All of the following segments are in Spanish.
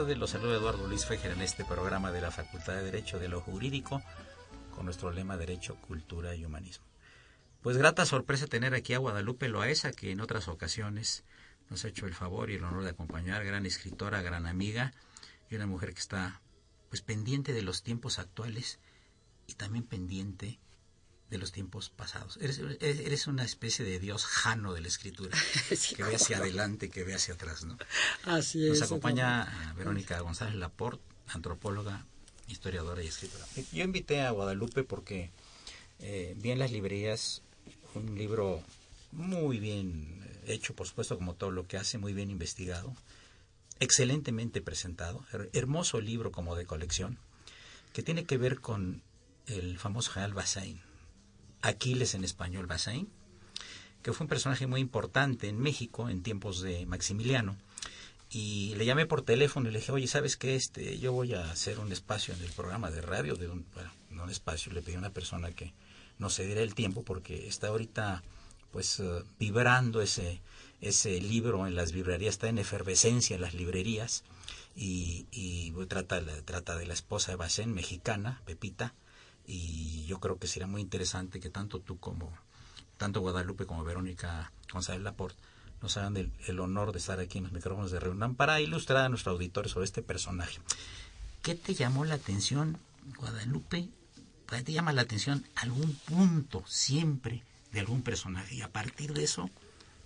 Tardes. Los saluda Eduardo Luis Fejer en este programa de la Facultad de Derecho de lo Jurídico con nuestro lema Derecho, Cultura y Humanismo. Pues grata sorpresa tener aquí a Guadalupe Loaesa, que en otras ocasiones nos ha hecho el favor y el honor de acompañar, gran escritora, gran amiga y una mujer que está pues pendiente de los tiempos actuales y también pendiente de los tiempos pasados. Eres, una especie de dios jano de la escritura, que ve hacia adelante, que ve hacia atrás, ¿no? Así es. Nos acompaña Verónica González Laporte, antropóloga, historiadora y escritora. Yo invité a Guadalupe porque eh, vi en las librerías un libro muy bien hecho, por supuesto, como todo lo que hace, muy bien investigado, excelentemente presentado, hermoso libro como de colección, que tiene que ver con el famoso general Bassain Aquiles en español Bassain, que fue un personaje muy importante en México en tiempos de Maximiliano. Y le llamé por teléfono y le dije, oye, ¿sabes qué? Este, yo voy a hacer un espacio en el programa de radio, de un, bueno, no un espacio, le pedí a una persona que no se diera el tiempo porque está ahorita pues eh, vibrando ese, ese libro en las librerías, está en efervescencia en las librerías y, y trata, trata de la esposa de Bassain, mexicana, Pepita, y yo creo que sería muy interesante que tanto tú como tanto Guadalupe como Verónica González Laporte nos hagan el, honor de estar aquí en los micrófonos de reunión para ilustrar a nuestro auditorio sobre este personaje. ¿Qué te llamó la atención, Guadalupe? ¿Qué te llama la atención algún punto siempre de algún personaje? Y a partir de eso,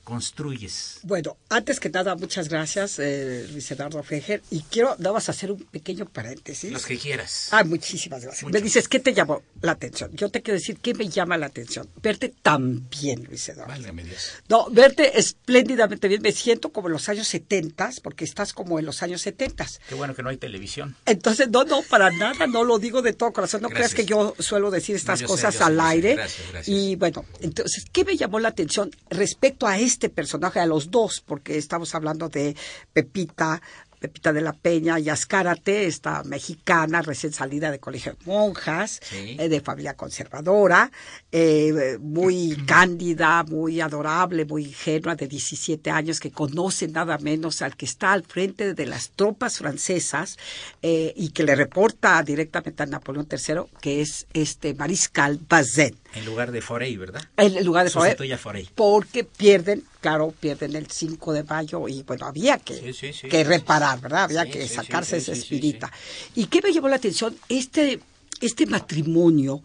construyes? Bueno, antes que nada, muchas gracias, eh, Luis Eduardo Fejer. Y quiero, nada más hacer un pequeño paréntesis. Los que quieras. Ah, muchísimas gracias. Me dices, ¿qué te llamó la atención? Yo te quiero decir, ¿qué me llama la atención? Verte tan bien, Luis Eduardo. Válgame Dios. No, verte espléndidamente bien. Me siento como en los años 70, porque estás como en los años 70. Qué bueno que no hay televisión. Entonces, no, no, para nada, no lo digo de todo corazón. No creas que yo suelo decir estas cosas al aire. Gracias, gracias. Y bueno, entonces, ¿qué me llamó la atención respecto a este personaje, a los dos? Porque estamos hablando de Pepita, Pepita de la Peña y Ascárate, esta mexicana recién salida de colegio de monjas, eh, de familia conservadora, eh, muy cándida, muy adorable, muy ingenua, de 17 años, que conoce nada menos al que está al frente de las tropas francesas eh, y que le reporta directamente a Napoleón III, que es este mariscal Bazin. En lugar de Forey, ¿verdad? En lugar de Forey. Forey. Porque pierden, claro, pierden el 5 de mayo y bueno, había que, que reparar, ¿verdad? Había que sacarse esa espirita. ¿Y qué me llamó la atención? Este, este matrimonio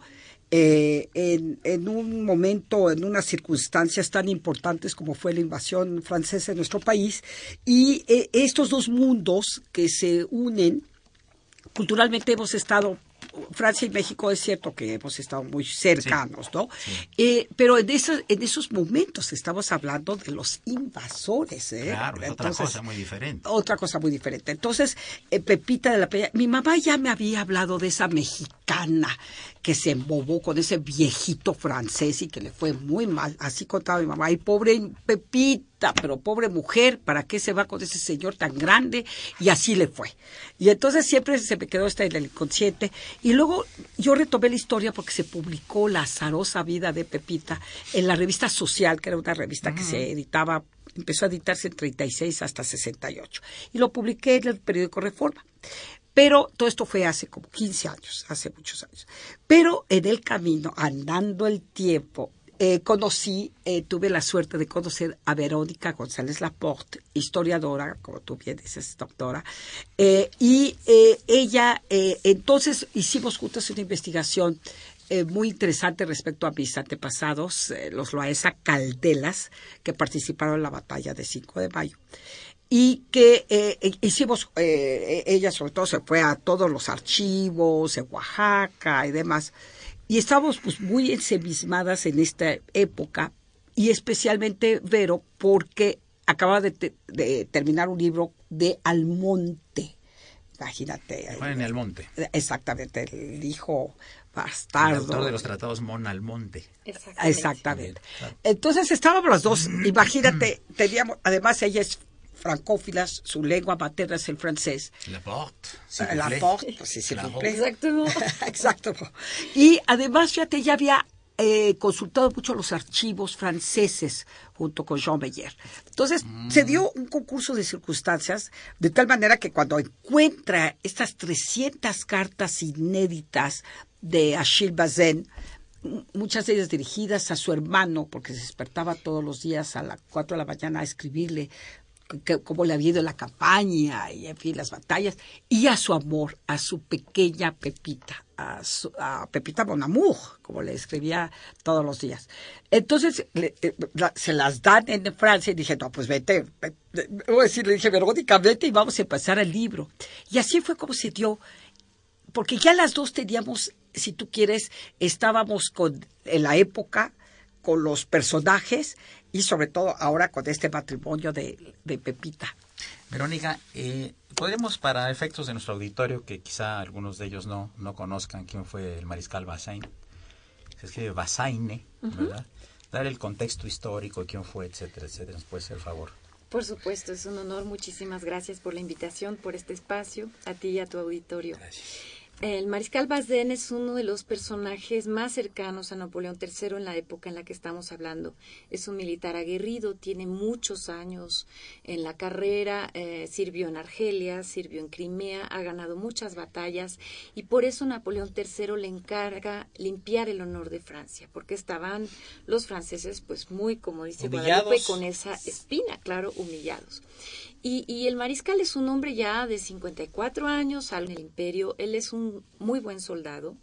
eh, en, en, un momento, en unas circunstancias tan importantes como fue la invasión francesa en nuestro país, y eh, estos dos mundos que se unen, culturalmente hemos estado Francia y México es cierto que hemos estado muy cercanos, ¿no? Eh, pero en esos, en esos momentos estamos hablando de los invasores, ¿eh? Claro, otra cosa muy diferente. Otra cosa muy diferente. Entonces, eh, Pepita de la Peña, mi mamá ya me había hablado de esa mexicana que se embobó con ese viejito francés y que le fue muy mal. Así contaba mi mamá. Y pobre Pepita, pero pobre mujer, ¿para qué se va con ese señor tan grande? Y así le fue. Y entonces siempre se me quedó esta en el inconsciente. Y luego yo retomé la historia porque se publicó La azarosa vida de Pepita en la revista Social, que era una revista que se editaba empezó a editarse en 36 hasta 68 y lo publiqué en el periódico Reforma. Pero todo esto fue hace como 15 años, hace muchos años. Pero en el camino, andando el tiempo, eh, conocí, eh, tuve la suerte de conocer a Verónica González Laporte, historiadora, como tú bien dices, doctora, eh, y ella, entonces hicimos juntos una investigación muy interesante respecto a mis antepasados, los Loaesa Caldelas, que participaron en la batalla de 5 de mayo y que eh, eh, hicimos, eh, ella sobre todo se fue a todos los archivos en Oaxaca y demás, y estábamos pues muy ensemismadas en esta época, y especialmente Vero, porque acaba de, terminar un libro de Almonte. Imagínate. en Almonte. Exactamente, el hijo bastardo. El autor de los tratados Mon Almonte. Exactamente. Exactamente. Entonces estábamos las dos, imagínate, teníamos, además ella es francófilas, su lengua materna es el francés. La porte. la porte, pues sí, Exacto. Exacto. Y además, fíjate, ya había eh, consultado mucho los archivos franceses junto con Jean Meyer. Entonces, mm. se dio un concurso de circunstancias de tal manera que cuando encuentra estas 300 cartas inéditas de Achille Bazin, muchas de ellas dirigidas a su hermano, porque se despertaba todos los días a las 4 de la mañana a escribirle cómo le había ido la campaña y en fin las batallas y a su amor a su pequeña Pepita a, a Pepita Bonamour como le escribía todos los días. Entonces eh, se las dan en Francia y dije no pues vete, voy a decir le dije Verónica vete y vamos a empezar el libro y así fue como se dio porque ya las dos teníamos si tú quieres estábamos con en la época con los personajes y sobre todo ahora con este matrimonio de, Pepita. Verónica, eh, podemos para efectos de nuestro auditorio, que quizá algunos de ellos no, no conozcan quién fue el mariscal Bassain, se escribe Bassaine, ¿verdad? Dar el contexto histórico, quién fue, etcétera, etcétera. ¿Nos puede hacer el favor? Por supuesto, es un honor. Muchísimas gracias por la invitación, por este espacio, a ti y a tu auditorio. Gracias. El mariscal Bazden es uno de los personajes más cercanos a Napoleón III en la época en la que estamos hablando. Es un militar aguerrido, tiene muchos años en la carrera, eh, sirvió en Argelia, sirvió en Crimea, ha ganado muchas batallas y por eso Napoleón III le encarga limpiar el honor de Francia, porque estaban los franceses pues muy, como dice Guadalupe, con esa espina, claro, humillados. Y, el mariscal es un hombre ya de 54 años, en el imperio, él es un muy buen soldado,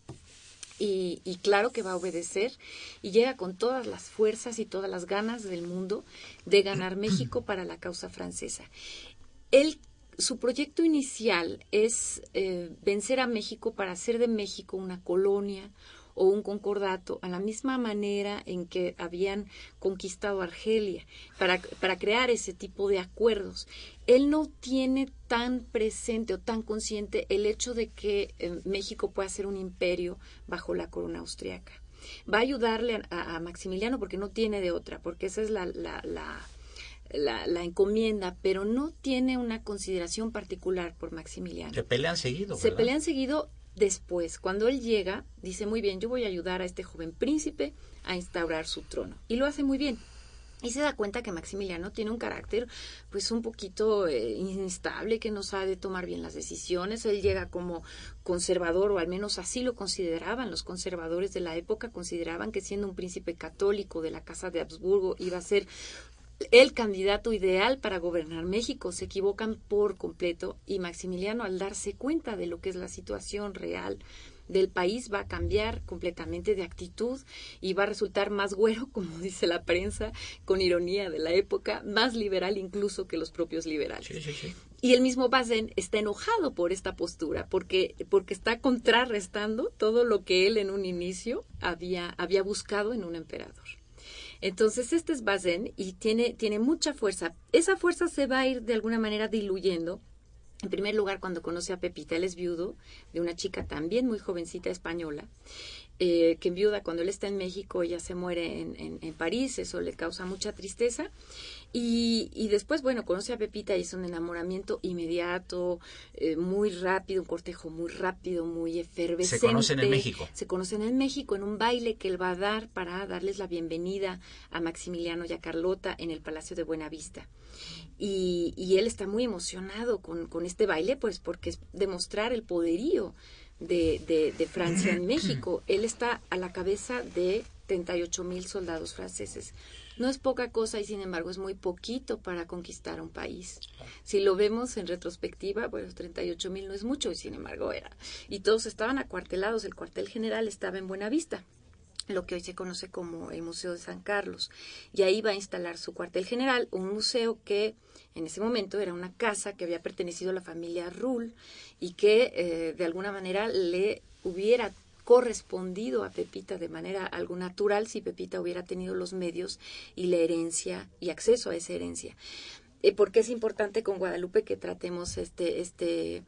y, y, claro que va a obedecer y llega con todas las fuerzas y todas las ganas del mundo de ganar México para la causa francesa. Él, su proyecto inicial es eh, vencer a México para hacer de México una colonia, o un concordato a la misma manera en que habían conquistado Argelia para, para crear ese tipo de acuerdos. Él no tiene tan presente o tan consciente el hecho de que eh, México pueda ser un imperio bajo la corona austriaca. Va a ayudarle a, Maximiliano porque no tiene de otra, porque esa es la, la, la la, encomienda, pero no tiene una consideración particular por Maximiliano. Se pelean seguido. Se pelean seguido Después, cuando él llega, dice muy bien, yo voy a ayudar a este joven príncipe a instaurar su trono. Y lo hace muy bien. Y se da cuenta que Maximiliano tiene un carácter pues un poquito eh, instable, que no sabe tomar bien las decisiones. Él llega como conservador, o al menos así lo consideraban los conservadores de la época, consideraban que siendo un príncipe católico de la Casa de Habsburgo iba a ser el candidato ideal para gobernar México. Se equivocan por completo y Maximiliano al darse cuenta de lo que es la situación real del país va a cambiar completamente de actitud y va a resultar más güero, como dice la prensa, con ironía de la época, más liberal incluso que los propios liberales. Y el mismo Bazén está enojado por esta postura, porque, porque está contrarrestando todo lo que él en un inicio había, había buscado en un emperador. Entonces, este es Bazén y tiene, tiene mucha fuerza. Esa fuerza se va a ir de alguna manera diluyendo. En primer lugar, cuando conoce a Pepita, él es viudo de una chica también muy jovencita española eh, que viuda cuando él está en México, ella se muere en, en, París, eso le causa mucha tristeza. Y, y, después, bueno, conoce a Pepita y es un enamoramiento inmediato, eh, muy rápido, un cortejo muy rápido, muy efervescente. Se conocen en México. Se conocen en México en un baile que él va a dar para darles la bienvenida a Maximiliano y a Carlota en el Palacio de Buenavista. Y, y él está muy emocionado con, con este baile, pues porque es demostrar el poderío de, de, Francia en México. Él está a la cabeza de 38 mil soldados franceses. No es poca cosa y sin embargo es muy poquito para conquistar un país. Si lo vemos en retrospectiva, bueno, 38 mil no es mucho y sin embargo era. Y todos estaban acuartelados. El cuartel general estaba en Buenavista lo que hoy se conoce como el Museo de San Carlos. Y ahí va a instalar su cuartel general, un museo que en ese momento era una casa que había pertenecido a la familia Rull y que eh, de alguna manera le hubiera correspondido a Pepita de manera algo natural si Pepita hubiera tenido los medios y la herencia y acceso a esa herencia. Eh, ¿Por qué es importante con Guadalupe que tratemos este, este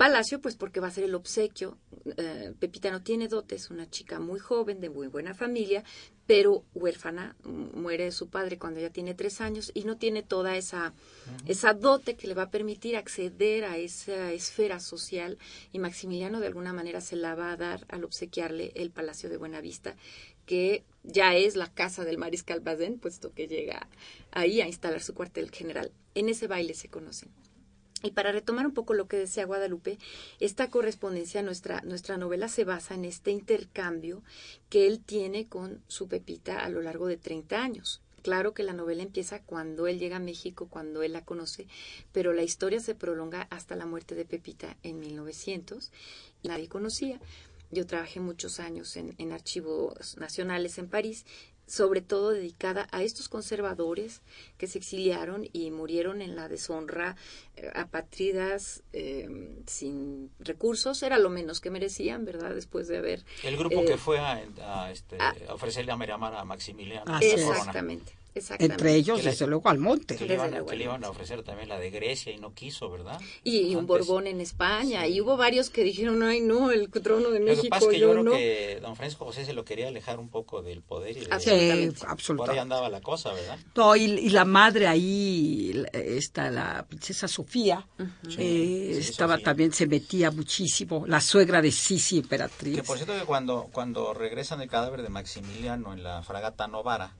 Palacio, pues porque va a ser el obsequio. Eh, Pepita no tiene dotes, una chica muy joven, de muy buena familia, pero huérfana, muere de su padre cuando ella tiene tres años y no tiene toda esa, esa dote que le va a permitir acceder a esa esfera social y Maximiliano de alguna manera se la va a dar al obsequiarle el Palacio de Buenavista, que ya es la casa del mariscal Bazén, puesto que llega ahí a instalar su cuartel general. En ese baile se conocen. Y para retomar un poco lo que decía Guadalupe, esta correspondencia, nuestra, nuestra novela se basa en este intercambio que él tiene con su Pepita a lo largo de 30 años. Claro que la novela empieza cuando él llega a México, cuando él la conoce, pero la historia se prolonga hasta la muerte de Pepita en 1900 y nadie conocía. Yo trabajé muchos años en, en archivos nacionales en París sobre todo dedicada a estos conservadores que se exiliaron y murieron en la deshonra, eh, apatridas, eh, sin recursos, era lo menos que merecían, ¿verdad? Después de haber... El grupo que eh, fue a, este, a, ofrecerle a Miramar a Maximiliano. Ah, exactamente. Entre ellos, desde luego, al monte. Que le, iban, a ofrecer también la de Grecia y no quiso, ¿verdad? Y, un Borbón en España. Y hubo varios que dijeron, ay, no, el trono de México. Lo que pasa es que yo, creo que don Francisco José se lo quería alejar un poco del poder. Y de, absolutamente. Por ahí andaba la cosa, ¿verdad? No, y, la madre ahí, está la princesa Sofía, eh, estaba también, se metía muchísimo. La suegra de Sisi, emperatriz. Que por cierto que cuando, cuando regresan el cadáver de Maximiliano en la fragata Novara,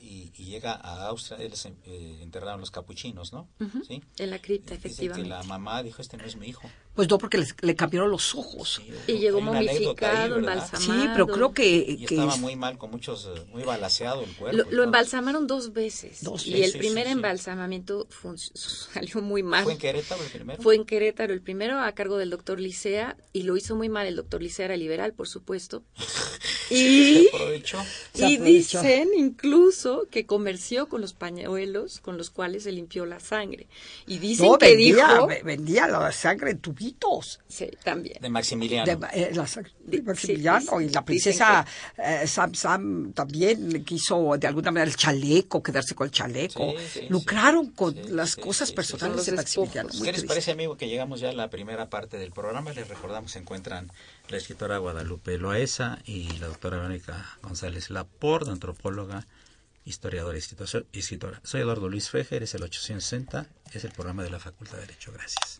y, llega a Austria, él se eh, enterraron los capuchinos, ¿no? ¿Sí? En la cripta, efectivamente. que la mamá dijo, este no es mi hijo. Pues no, porque le cambiaron los ojos. y llegó momificado, embalsamado. Sí, pero creo que... Y estaba muy mal, con muchos, eh, muy balaseado el cuerpo. Lo, embalsamaron dos veces. Dos y el primer embalsamamiento salió muy mal. ¿Fue en Querétaro el primero? Fue en Querétaro el primero, a cargo del doctor Licea, y lo hizo muy mal. El doctor Licea era liberal, por supuesto. y, y dicen incluso que comerció con los pañuelos con los cuales se limpió la sangre. Y dicen que dijo... Vendía la sangre Sí, también. De Maximiliano. De, eh, Maximiliano y la princesa eh, Sam Sam también quiso de alguna manera el chaleco, quedarse con el chaleco. Lucraron con las cosas personales de Maximiliano. ¿Qué les parece, amigo, que llegamos ya a la primera parte del programa? Les recordamos, se encuentran la escritora Guadalupe Loaesa y la doctora Verónica González Laporte, antropóloga historiadora y escritora. Soy Eduardo Luis Fejer, es el 860, es el programa de la Facultad de Derecho. Gracias.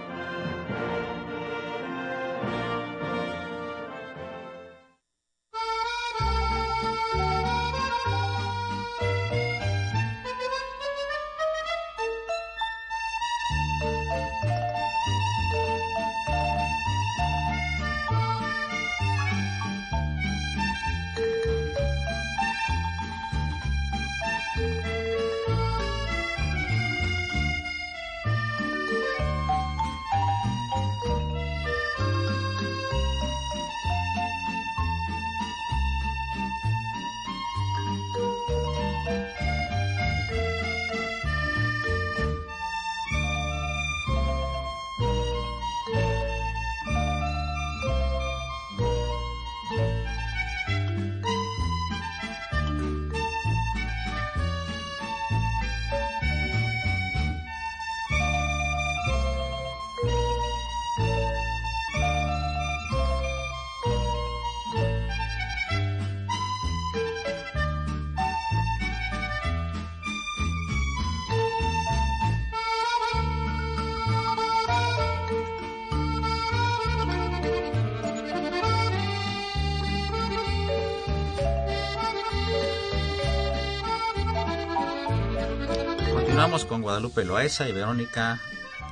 Guadalupe Loaesa y Verónica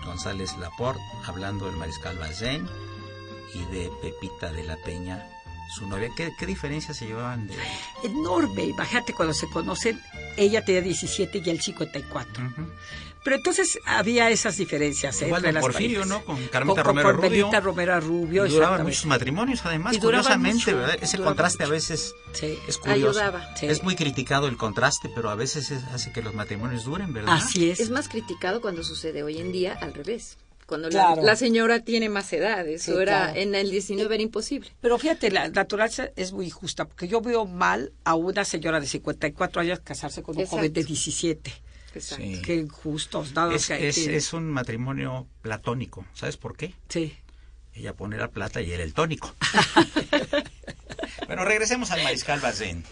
González Laporte hablando del mariscal Bazén y de Pepita de la Peña, su novia. ¿Qué, qué diferencias se llevaban de...? Enorme, imagínate cuando se conocen, ella tenía 17 y él 54. Ujú. Pero entonces había esas diferencias ¿eh? Igual las Porfirio, parejas. ¿no? Con Carmita Con- con Romero Rubio. Romero Rubio, Y duraban muchos matrimonios, además, Y duraban curiosamente, mucho, ¿verdad? Ese contraste mucho. a veces Sí. es curioso. Ayudaba. Sí. Es muy criticado el contraste, pero a veces es- hace que los matrimonios duren, ¿verdad? Así es. Es más criticado cuando sucede hoy en día al revés. Cuando la- Claro. la, señora tiene más edad. Eso Sí, era claro. en el 19 era imposible. Pero fíjate, la naturaleza es muy injusta, porque yo veo mal a una señora de 54 años casarse con un Exacto. joven de 17. Exacto. Sí. Qué injustos, dado Es, que es, que- es un matrimonio platónico. ¿Sabes por qué? Sí. Ella pone la plata y él el tónico. bueno, regresemos al mariscal Bazén.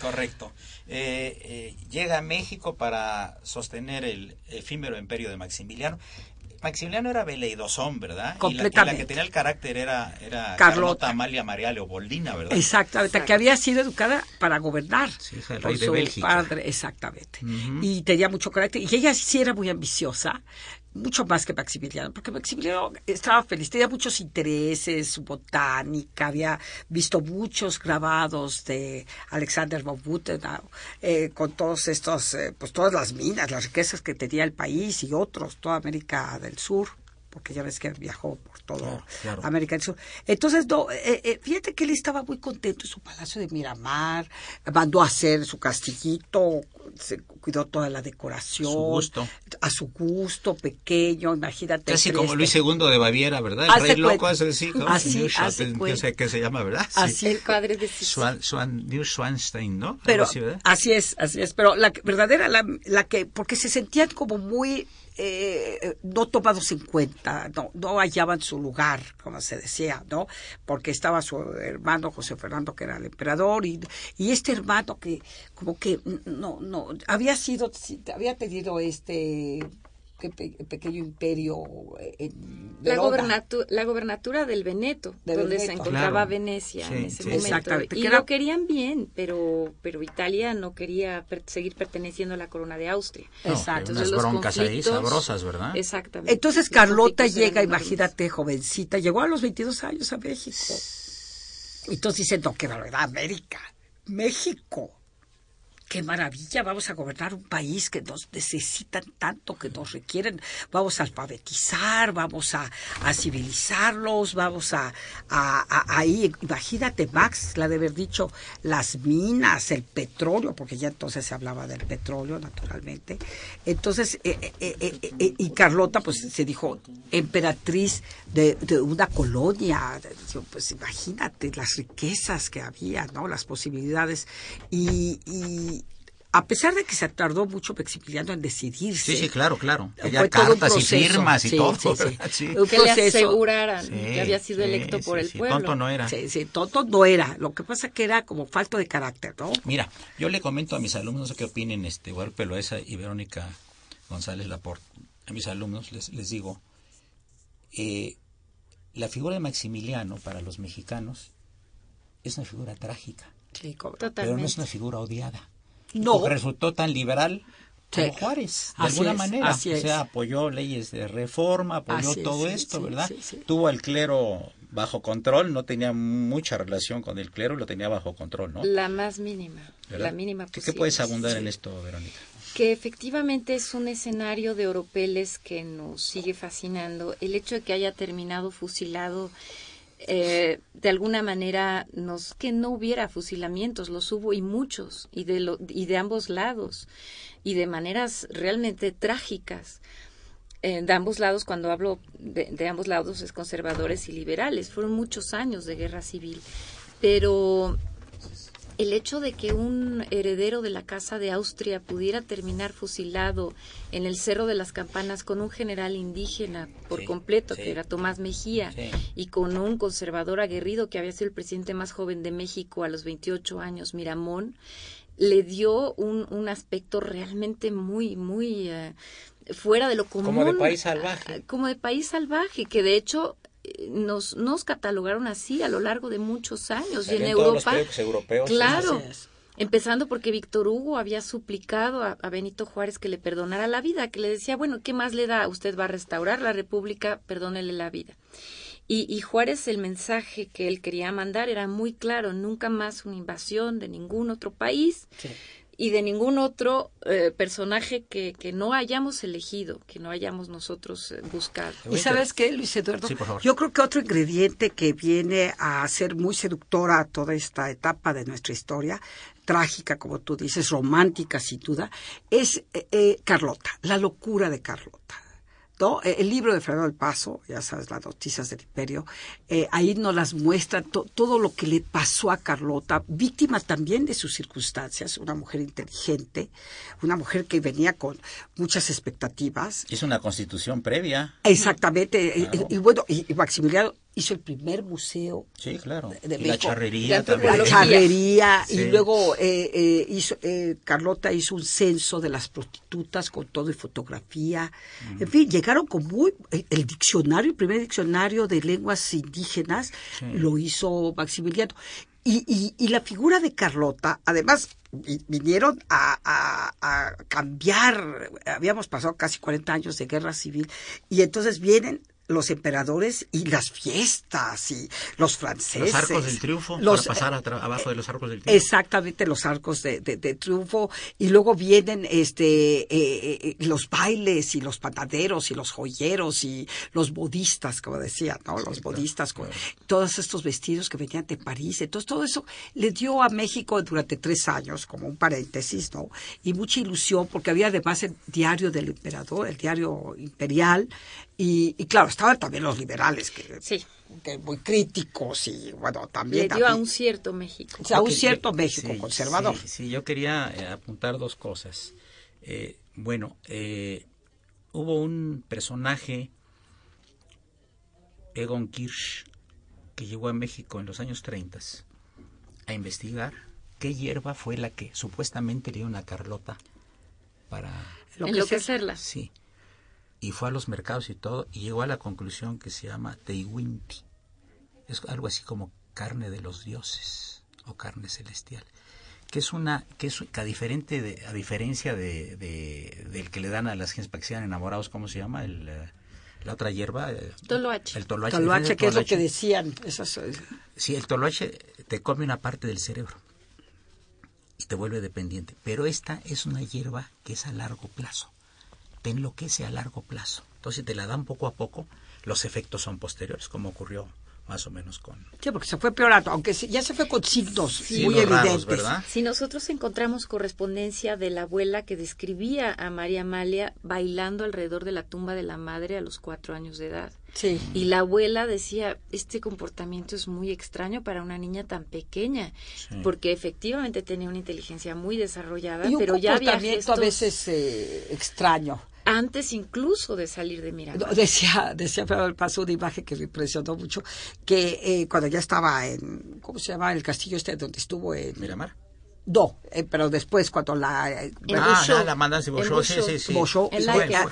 Correcto. Eh, eh, llega a México para sostener el efímero imperio de Maximiliano. Maximiliano era veleidosón, ¿verdad? Y la- Y la, Completamente. que tenía el carácter era, era Carlota. Carlota Amalia María Leopoldina, ¿verdad? Exactamente, Exacto. que había sido educada para gobernar. Sí, por rey de su Bélgica. padre, exactamente. Y tenía mucho carácter. Y ella sí era muy ambiciosa, mucho más que Maximiliano, porque Maximiliano estaba feliz, tenía muchos intereses, su botánica, había visto muchos grabados de Alexander von Butenau, eh, con todos estos, eh, pues todas las minas, las riquezas que tenía el país y otros, toda América del Sur porque ya ves que viajó por todo claro. América del Sur. Entonces, no, eh, eh, fíjate que él estaba muy contento en su palacio de Miramar, mandó a hacer su castillito, se cuidó toda la decoración. A su gusto. A su gusto, pequeño, imagínate. Casi como Luis II de Baviera, ¿verdad? El Hace rey loco, es así, ¿no? Así, hace cuenta. sé qué se llama, ¿verdad? Sí. Así. El padre de Cisco. Schwan, Schwan, Neuschwanstein, ¿no? Pero así, es, así es. Pero la verdadera, la, la que, porque se sentían como muy eh, no tomados en cuenta, no, no hallaban su lugar, como se decía, ¿no? Porque estaba su hermano José Fernando, que era el emperador, y, y este hermano que como que no, no, había sido, había tenido este que pe- pequeño imperio en La, gobernatu- la gobernatura del Veneto, De donde Veneto. se encontraba Claro. Venecia Sí, en ese sí. momento. Exactamente, Y que lo querían bien, pero, pero Italia no quería per- seguir perteneciendo a la corona de Austria. No, Exacto. unas Entonces, los broncas ahí conflictos- sabrosas, ¿verdad? Exactamente. Entonces Carlota llega, imagínate, jovencita, llegó a los 22 años a México. Entonces dicen, no, qué barbaridad, América, México. Qué maravilla, vamos a gobernar un país que nos necesitan tanto, que nos requieren, vamos a alfabetizar, vamos a, civilizarlos, vamos a, ahí, imagínate Max, la de haber dicho, las minas, el petróleo, porque ya entonces se hablaba del petróleo, naturalmente. Entonces, eh, eh, eh, y Carlota, pues se dijo, emperatriz de, una colonia, pues imagínate las riquezas que había, ¿no? Las posibilidades. Y a pesar de que se tardó mucho Maximiliano en decidirse. Sí, sí, claro, claro. Todo un cartas y firmas y Sí, todo. sí, que le aseguraran Sí, que había sido sí, electo por el sí. pueblo. Tonto no era. Sí, sí, tonto no era. Lo que pasa que era como falto de carácter, ¿no? Mira, yo le comento a mis alumnos, no sé qué opinen este, Guadalupe Loesa y Verónica González Laporte. A mis alumnos les, les digo, eh, la figura de Maximiliano para los mexicanos es una figura trágica, Sí, pero no es una figura odiada. No. Resultó tan liberal como. Juárez, de Así alguna es, manera. así o sea, apoyó leyes de reforma, apoyó Así todo esto, sí, ¿verdad? sí, sí. Tuvo al clero bajo control, no tenía mucha relación con el clero, lo tenía bajo control, ¿no? La más mínima, ¿Verdad? la mínima ¿Qué- ¿Qué posible. puedes abundar Sí. en esto, Verónica? que efectivamente es un escenario de oropeles que nos sigue fascinando. El hecho de que haya terminado fusilado, eh, de alguna manera, nos, que no hubiera fusilamientos, los hubo y muchos, y de, lo, y de ambos lados, y de maneras realmente trágicas. Eh, de ambos lados, cuando hablo de, de ambos lados, es conservadores y liberales. Fueron muchos años de guerra civil. Pero el hecho de que un heredero de la Casa de Austria pudiera terminar fusilado en el Cerro de las Campanas con un general indígena por Sí, completo, sí. que era Tomás Mejía, Sí. y con un conservador aguerrido que había sido el presidente más joven de México a los 28 años, Miramón, le dio un, un aspecto realmente muy, muy eh, fuera de lo común. Como de país salvaje. Ah, Como de país salvaje, que de hecho nos, nos catalogaron así a lo largo de muchos años y en Salían todos los Europa europeos. claro. Empezando porque Víctor Hugo había suplicado a, a, Benito Juárez que le perdonara la vida, que le decía, bueno, ¿qué más le da? Usted va a restaurar la República, perdónele la vida. Y, y, Juárez, el mensaje que él quería mandar era muy claro, nunca más una invasión de ningún otro país. Sí y de ningún otro eh, personaje que, que, no hayamos elegido, que no hayamos nosotros eh, buscado. ¿Y sabes qué, Luis Eduardo? Yo creo que otro ingrediente que viene a ser muy seductora a toda esta etapa de nuestra historia, trágica, como tú dices, romántica sin duda, es eh, Carlota, la locura de Carlota ¿no? Eh, el libro de Fernando del Paso, ya sabes, las noticias del imperio, eh, ahí nos las muestra todo lo que le pasó a Carlota, víctima también de sus circunstancias, una mujer inteligente, una mujer que venía con muchas expectativas. Es una constitución previa. Exactamente, y, y, bueno, y Maximiliano hizo el primer museo sí, claro. de, y la charrería también. La charrería, y luego eh, eh, hizo, eh, Carlota hizo un censo de las prostitutas con todo y fotografía. En fin, llegaron con muy... El diccionario, el primer diccionario de lenguas indígenas lo hizo Maximiliano. Y, y, y, la figura de Carlota, además, vinieron a, a, a, cambiar, habíamos pasado casi 40 años de guerra civil, y entonces vienen los emperadores y las fiestas y los franceses. Los arcos del triunfo, los, para pasar abajo de los arcos del triunfo. Exactamente, los arcos de, de, triunfo. Y luego vienen este eh, eh, eh, los bailes y los panaderos y los joyeros y los bodistas, como decía, ¿no? Los bodistas con todos estos vestidos que venían de París. Entonces, todo eso le dio a México durante tres años, como un paréntesis, ¿no? Y mucha ilusión, porque había además el diario del emperador, el diario imperial, y, y, claro, estaban también los liberales, que, sí. que muy críticos y bueno, también... Le dio a un cierto México. O sea, a un cierto México conservador. Sí, sí, yo quería eh, apuntar dos cosas. Eh, bueno, eh, hubo un personaje, Egon Kirsch, que llegó a México en los años 30 a investigar qué hierba fue la que supuestamente le dio una Carlota para... Enloquecerla. Sí y fue a los mercados y todo y llegó a la conclusión que se llama Teiwinti. Es algo así como carne de los dioses o carne celestial. Que es una, que es a diferente de, a diferencia de, del que le dan a las gentes para que sean enamorados, ¿cómo se llama? El, eh, la otra hierba. Eh, toloache. El toloache. Toloache, que es lo que decían. Esas... Sí, el toloache te come una parte del cerebro y te vuelve dependiente. Pero esta es una hierba que es a largo plazo te enloquece a largo plazo. Entonces, si te la dan poco a poco, los efectos son posteriores, como ocurrió más o menos con... Sí, porque se fue peorando, aunque ya se fue con signos muy evidentes. Si nosotros encontramos correspondencia de la abuela que describía a María Amalia bailando alrededor de la tumba de la madre a los cuatro años de edad. Sí. Y la abuela decía, este comportamiento es muy extraño para una niña tan pequeña, porque efectivamente tenía una inteligencia muy desarrollada, y pero ya había gestos... a veces eh, extraño antes incluso de salir de Miramar. Decía, decía el Paso una imagen que me impresionó mucho, que eh, cuando ya estaba en, ¿cómo se llama? El castillo este donde estuvo en... Miramar. No, eh, pero después cuando la... Eh, ah, la, la mandan sí, sí, sí.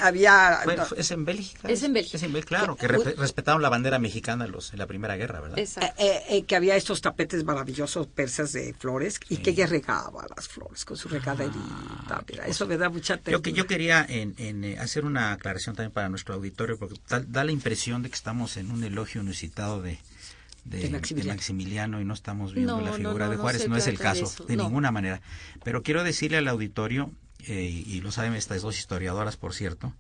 había... ¿Es en Bélgica? Es en Bélgica. Es en Bélgica, claro, que respetaron la bandera mexicana los, en la Primera Guerra, ¿verdad? Exacto. Eh, que había estos tapetes maravillosos persas de flores y que ella regaba las flores con su regaderita. Ah, Mira, eso me da mucha yo, yo quería en, en, hacer una aclaración también para nuestro auditorio, porque da la impresión de que estamos en un elogio inusitado de de, Maximiliano. y no estamos viendo la figura de Juárez, no, es el caso, de, ninguna manera. Pero quiero decirle al auditorio, eh, y lo saben estas dos historiadoras, por cierto,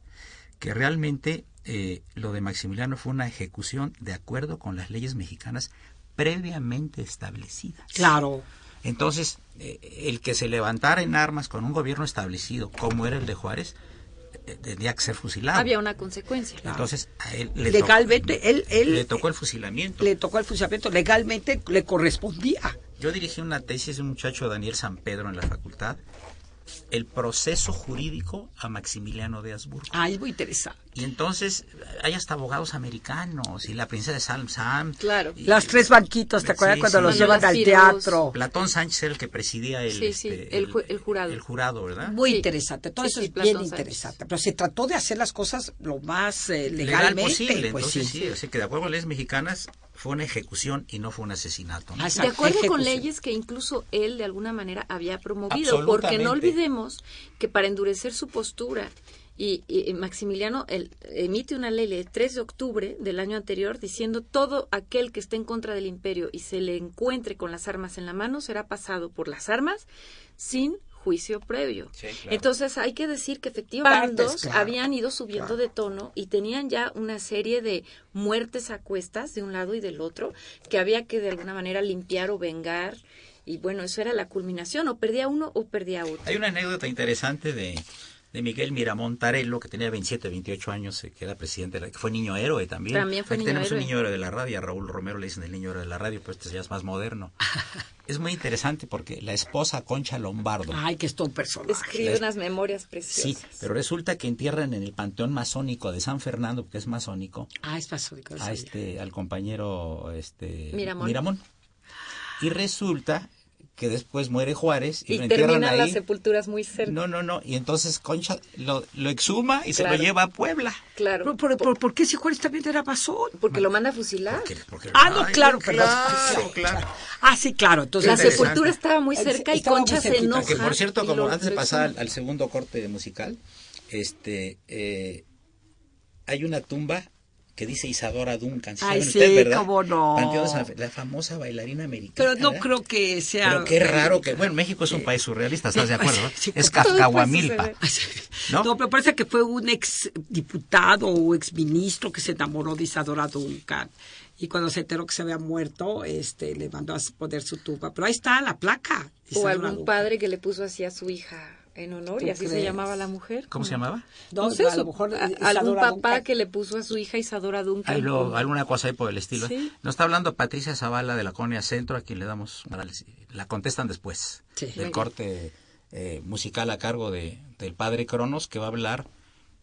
que realmente eh, lo de Maximiliano fue una ejecución de acuerdo con las leyes mexicanas previamente establecidas. Claro. Entonces, eh, el que se levantara en armas con un gobierno establecido como era el de Juárez, tenía que ser fusilado. Había una consecuencia. Entonces, a él le legalmente tocó, él, él le tocó el fusilamiento. Le tocó el fusilamiento, legalmente le correspondía. Yo dirigí una tesis de un muchacho Daniel San Pedro en la facultad el proceso jurídico a Maximiliano de Habsburgo. Ah, es muy interesante. Y entonces hay hasta abogados americanos y la princesa de Salm Sam. Claro. Las tres banquitos, ¿te acuerdas cuando los llevan al teatro? Platón Sánchez era el que presidía el, este, el, jurado. El jurado, ¿verdad? Muy interesante, todo eso es bien interesante. Pero se trató de hacer las cosas lo más eh, legalmente. Legal posible, pues entonces sí, así que de acuerdo a leyes mexicanas fue una ejecución y no fue un asesinato. De acuerdo con leyes que incluso él de alguna manera había promovido, porque no olvidemos que para endurecer su postura y, y Maximiliano él emite una ley el 3 de octubre del año anterior diciendo todo aquel que esté en contra del imperio y se le encuentre con las armas en la mano será pasado por las armas sin juicio previo. Sí, claro. Entonces hay que decir que efectivamente Partes, claro. habían ido subiendo de tono y tenían ya una serie de muertes a cuestas de un lado y del otro que había que de alguna manera limpiar o vengar y bueno, eso era la culminación, o perdía uno o perdía otro. Hay una anécdota interesante de, de Miguel Miramón Tarello, que tenía 27, 28 años, eh, que era presidente, de la- que fue niño héroe también. También fue Aquí niño tenemos un niño héroe de la radio, a Raúl Romero le dicen el niño héroe de la radio, pero este ya es más moderno. es muy interesante porque la esposa Concha Lombardo, Ay, que es todo un personaje. Escribe unas memorias sí, preciosas. pero resulta que entierran en el panteón masónico de San Fernando, que es masónico, Ah, es masónico. a sí. este al compañero este Miramón. Y resulta que después muere Juárez y, Y lo entierran terminan ahí. las sepulturas muy cerca. No, no, no. Y entonces Concha lo, lo exhuma y se lo lleva a Puebla. Claro, ¿Por, por, por, por qué si Juárez también era masón? porque lo manda a fusilar. Porque- porque- Ah, no, Ay, claro, claro. Ah, sí, claro. Entonces, La sepultura estaba muy cerca y Concha se enoja. Que por cierto, como lo- antes de pasar al segundo corte musical, este eh, hay una tumba que dice Isadora Duncan. ¿Sí Ay, saben sí, ustedes, verdad? cómo no. La famosa bailarina americana. pero no ¿verdad? creo que sea... Pero qué raro que... Bueno, México es un país surrealista, ¿estás de acuerdo? Sí, es suceder. ¿No? ¿No? pero parece que fue un ex diputado o ex ministro que se enamoró de Isadora Duncan. Y cuando se enteró que se había muerto, este, le mandó a poner su tumba. Pero ahí está la placa. O algún Duncan. padre que le puso así a su hija en honor y ¿Tú así se llamaba la mujer. ¿Cómo se llamaba? No, sé, a lo su- mejor a- algún papá Duncan. que le puso a su hija Isadora Duncan. Lo- alguna cosa ahí por el estilo. Sí. Nos está hablando Patricia Zavala de la Colonia Centro, a quien le damos. La contestan después Sí. del corte eh, musical a cargo de, del padre Cronos, que va a hablar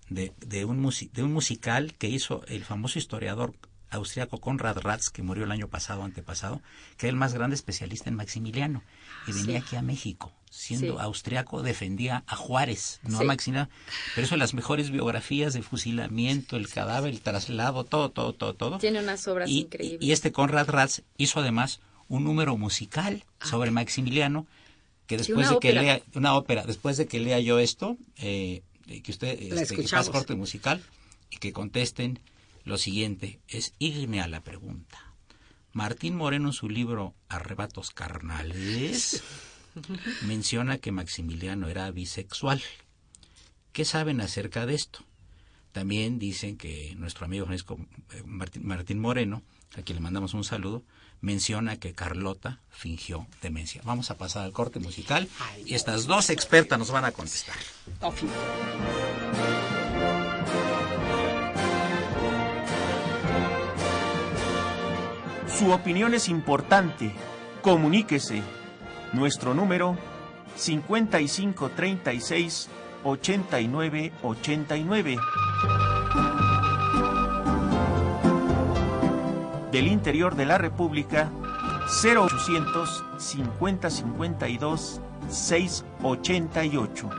de, de, un musi- de un musical que hizo el famoso historiador austriaco Konrad Ratz, que murió el año pasado, antepasado, que era el más grande especialista en Maximiliano. Y venía aquí a México, siendo Sí. austriaco, defendía a Juárez, no a. Maximiliano. Pero eso, las mejores biografías de fusilamiento, el cadáver, el traslado, todo, todo, todo, todo. Tiene unas obras Y, increíbles. y este Conrad Ratz hizo además un número musical sobre Maximiliano, que después de que ópera. lea, una ópera, después de que lea yo esto, eh, que usted este, que pase corte musical y que contesten lo siguiente, es irme a la pregunta. Martín Moreno en su libro Arrebatos Carnales menciona que Maximiliano era bisexual. ¿Qué saben acerca de esto? También dicen que nuestro amigo Francisco eh, Martín, Martín Moreno, a quien le mandamos un saludo, menciona que Carlota fingió demencia. Vamos a pasar al corte musical y estas dos expertas nos van a contestar. Su opinión es importante. Comuníquese. Nuestro número 5536 8989. Del interior de la República 0800 5052 688.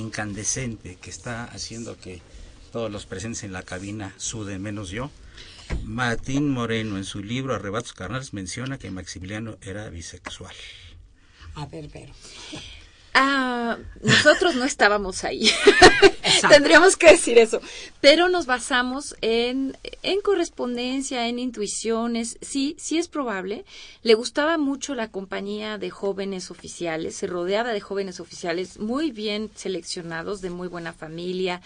Incandescente, que está haciendo que todos los presentes en la cabina suden menos yo. Martín Moreno en su libro Arrebatos Carnales menciona que Maximiliano era bisexual. A ver, Vero. Ah, nosotros no estábamos ahí. Tendríamos que decir eso. Pero nos basamos en, en correspondencia, en intuiciones. Sí, sí es probable. Le gustaba mucho la compañía de jóvenes oficiales. Se rodeaba de jóvenes oficiales muy bien seleccionados, de muy buena familia,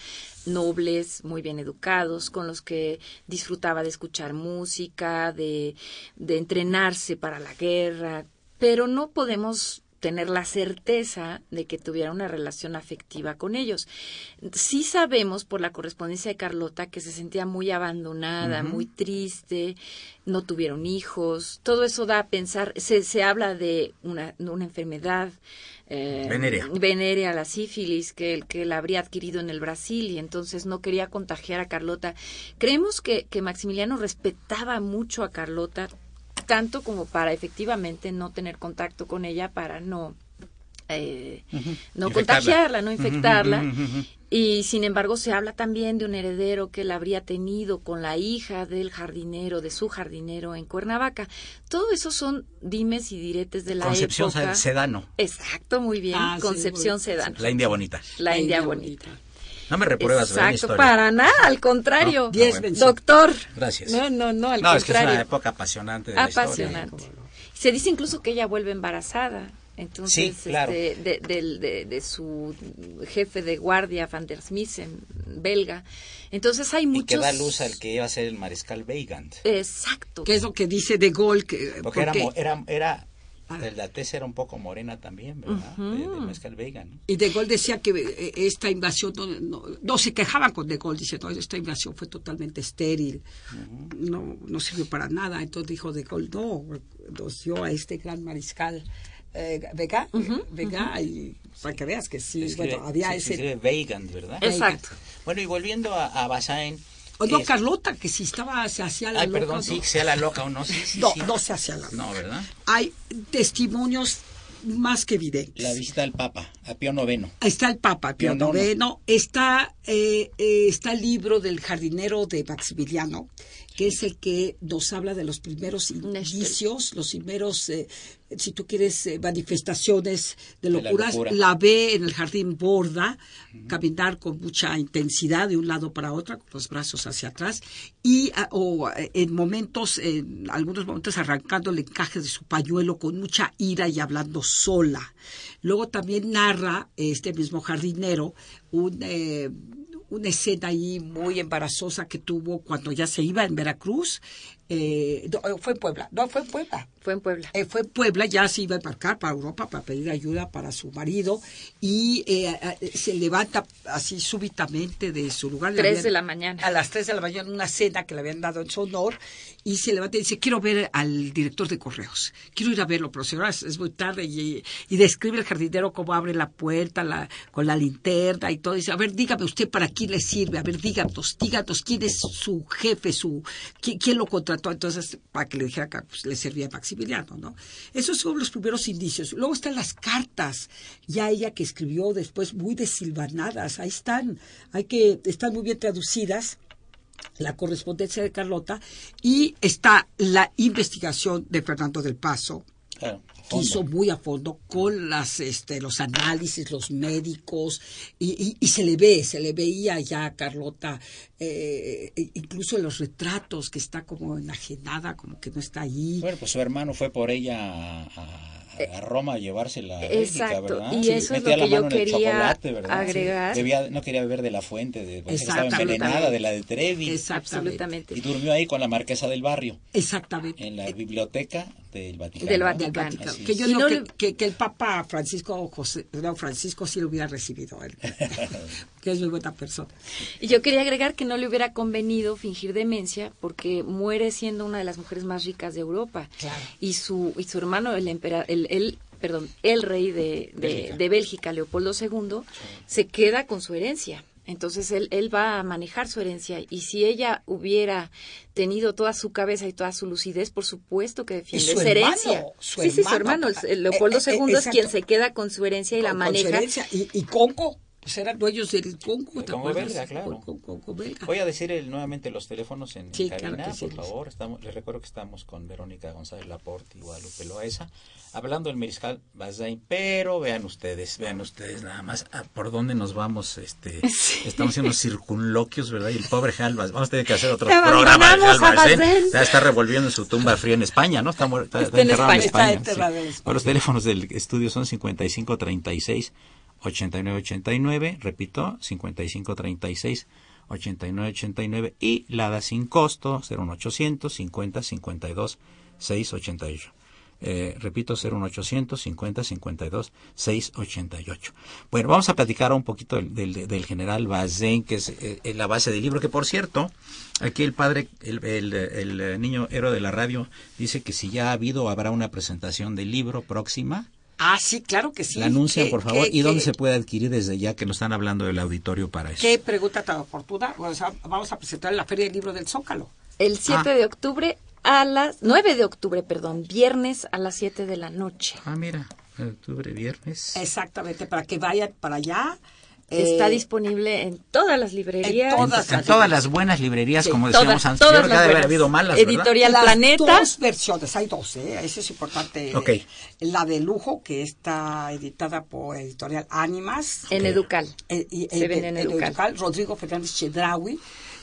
nobles, muy bien educados, con los que disfrutaba de escuchar música, de, de entrenarse para la guerra. Pero no podemos tener la certeza de que tuviera una relación afectiva con ellos. Sí sabemos por la correspondencia de Carlota que se sentía muy abandonada, muy triste, no tuvieron hijos, todo eso da a pensar, se, se habla de una, de una enfermedad. eh, Venérea. venérea, la sífilis que, que la habría adquirido en el Brasil y entonces no quería contagiar a Carlota. Creemos que, que Maximiliano respetaba mucho a Carlota, tanto como para efectivamente no tener contacto con ella, para no, eh, no Infectarla. contagiarla, no infectarla. Y sin embargo se habla también de un heredero que él habría tenido con la hija del jardinero, de su jardinero en Cuernavaca. Todo eso son dimes y diretes de la Concepción época. Sedano, Exacto, muy bien. Ah, sí, Concepción Sedano. la India bonita. La India bonita. No me repruebas, ¿verdad, mi Exacto, historia? para nada, al contrario. No, Diez bueno. vencidos. Doctor. Gracias. No, no, no, al No, es que es contrario. una época apasionante de la historia. Apasionante. Se dice incluso que ella vuelve embarazada. Entonces, Sí, claro. este, de, del- de- de su jefe de guardia, Van der Smissen, belga. Entonces hay Y muchos... que da luz al que iba a ser el mariscal Weigand. Exacto. ¿Qué es lo que dice De Gaulle? Que, Porque era, porque- era, era. La tez era un poco morena también, ¿verdad? De- del mariscal Weigand. ¿no? Y De Gaulle decía que eh, esta invasión, no, no, no, se quejaban con De Gaulle, diciendo, esta invasión fue totalmente estéril, no, no sirvió para nada. Entonces dijo De Gaulle, no, nos dio a este gran mariscal eh, Vega, Vega y para que veas que sí, Escribe- bueno, había se- se ese... escribe Weigand, ¿verdad? Exacto. Bueno, y volviendo a, a Bazaine. O no, es- Carlota, que si estaba, se hacía la Ay, loca, perdón, ¿no? sí, sea la loca o no, sí, sí, No, sí. no se hacía la No, ¿verdad? Hay testimonios más que evidentes. La visita del Papa, a Pío IX. Está el Papa Pío Pío IX. IX, está, eh, eh, está el libro del jardinero de Maximiliano, que es el que nos habla de los primeros indicios, los primeros, eh, si tú quieres, eh, manifestaciones de De la locuras. locura. La ve en el jardín borda, caminar con mucha intensidad de un lado para otro, con los brazos hacia atrás, y ah, o, eh, en momentos, en algunos momentos arrancando el encaje de su pañuelo con mucha ira y hablando sola. Luego también narra este mismo jardinero un, eh, una escena ahí muy embarazosa que tuvo cuando ya se iba en Veracruz. Eh, no, fue en Puebla, no, fue en Puebla. Fue en Puebla. Eh, fue en Puebla, ya se iba a embarcar para Europa para pedir ayuda para su marido y eh, a- se levanta así súbitamente de su lugar. Tres habían- de la mañana. A las 3 de la mañana, una cena que le habían dado en su honor y se levanta y dice, quiero ver al director de correos, quiero ir a verlo, pero señora, es, muy tarde y, y describe el jardinero cómo abre la puerta la, con la linterna y todo. Dice, a ver, dígame usted para quién le sirve, a ver, díganos, díganos quién es su jefe, su quién, quién lo contrató. Entonces, para que le dijera que pues, le servía a ¿no? Esos son los primeros indicios. Luego están las cartas, ya ella que escribió después muy desilvanadas, ahí están, hay que, están muy bien traducidas. La correspondencia de Carlota y está la investigación de Fernando del Paso. Claro, que hizo fondo. muy a fondo con las este los análisis los médicos y, y- y se le ve se le veía ya a Carlota eh, eh, incluso en los retratos que está como enajenada como que no está ahí Bueno, pues su hermano fue por ella a, a- a Roma a llevársela a Bélgica, Exacto, ¿verdad? y Sí, eso es metía lo la que yo quería agregar. Debía- no quería beber de la fuente, de, porque estaba envenenada de la de Trevi. exactamente Absolutamente. Y durmió ahí con la marquesa del barrio, exactamente en la biblioteca del Vaticano. Que yo no que, le- que- que el Papa Francisco José, no, Francisco sí lo hubiera recibido él, que es muy buena persona. Y yo quería agregar que no le hubiera convenido fingir demencia porque muere siendo una de las mujeres más ricas de Europa. Claro. Y su y su hermano el empera- el, el- perdón, el rey de, de, Bélgica. de Bélgica, Leopoldo II, se queda con su herencia. Entonces él, él va a manejar su herencia y si ella hubiera tenido toda su cabeza y toda su lucidez, por supuesto que defiende su herencia. su sí, sí, su hermano. el- Leopoldo Eh, eh, II es quien se queda con su herencia y la Con- con su maneja. herencia. Y, y Congo, eran dueños del Congo, ¿te Congo belga, claro. Con- con- Congo belga. Voy a decir el- nuevamente los teléfonos en, en Sí, cabina, por favor. Estamos, les recuerdo que estamos con Verónica González Laporte y Guadalupe Loaesa, hablando del Mariscal Bazaine, pero vean ustedes, vean ustedes nada más a por dónde nos vamos. este Estamos haciendo circunloquios, ¿verdad? Y el pobre Halvas, vamos a tener que hacer otro Te programa de Halvas, ¿eh? Ya está revolviendo en su tumba fría en España, ¿no? Está, está- está Está en enterrado en España. España. Está enterrado en. España. Los teléfonos del estudio son 5536 8989, repito, 5536 8989 y la da sin costo 01800 50 52 688. Eh, repito, 01800 50 52 688. Bueno, vamos a platicar un poquito del, del- del general Bazén, que es eh, eh, la base del libro, que por cierto, aquí el padre, el, el- el, niño héroe de la radio, dice que si ya ha habido habrá una presentación del libro próxima, Ah, sí, claro que sí. la anuncian, ¿Qué- por favor. qué- ¿Y dónde qué- se puede adquirir desde ya que nos están hablando del auditorio para eso? Qué pregunta tan oportuna. O sea, vamos a presentar en la Feria del Libro del Zócalo. El 7 Ah. de octubre a las 9 de octubre, perdón, viernes a las 7 de la noche. Ah, mira, octubre, viernes. Exactamente, para que vayan para allá. Está Eh, disponible en todas las librerías. en todas en todas las buenas librerías, Sí, como todas, decíamos antes. todas Yo creo que las ha de haber habido malas, ¿verdad? Editorial las Planeta. dos versiones, hay dos, ¿eh? eso es importante. La de lujo, que está editada por Editorial Ánimas. En. Educal. Eh, y- Se eh, vende en eh, Educal. Rodrigo Fernández Chedraui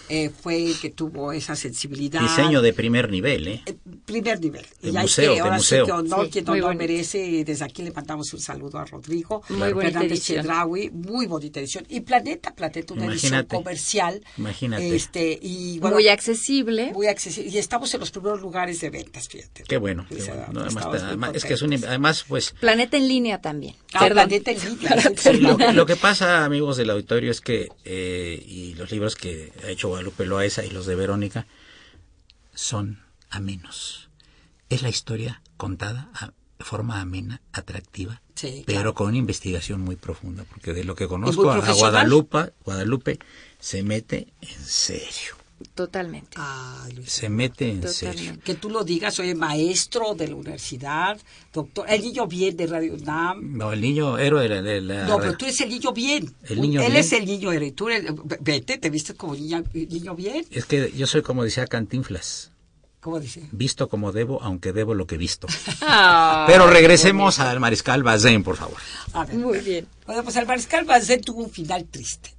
eh, fue el que tuvo esa sensibilidad. Diseño de primer nivel, ¿eh? Eh, primer nivel. De y hay museo, que, de ahora museo. sí que honor, Sí, quien honor merece. Y desde aquí le mandamos un saludo a Rodrigo Muy bonita edición. Chedraui. Muy bonita edición. Y Planeta, Planeta, una edición comercial. Imagínate. Este, y, bueno, Muy accesible. muy accesible. Y estamos en los primeros lugares de ventas, fíjate. Qué bueno. qué bueno. No, además, además, es que es un, contentos. además, pues, Planeta en línea también. Ah, Perdón. Planeta en línea, sí, lo que pasa, amigos del auditorio, es que, eh, y los libros que ha hecho Guadalupe Loaesa y los de Verónica, son amenos. Es la historia contada a- de forma amena, atractiva, Sí, pero claro. con una investigación muy profunda, porque de lo que conozco a. Guadalupe, Guadalupe se mete en serio, Totalmente. Ay, Luis. se mete en serio. Que tú lo digas, oye, maestro de la universidad, doctor, el niño bien de Radio UNAM. No, el niño héroe de la... de la- No, pero tú eres el niño bien. El niño Él bien. es el niño héroe. Tú eres, vete, te vistes como niña- niño bien. Es que yo soy como decía Cantinflas, ¿Cómo dice? visto como debo, aunque debo lo que visto. Pero regresemos al mariscal Bazén, por favor. A ver. Muy bien. Bueno, pues el mariscal Bazén tuvo un final triste.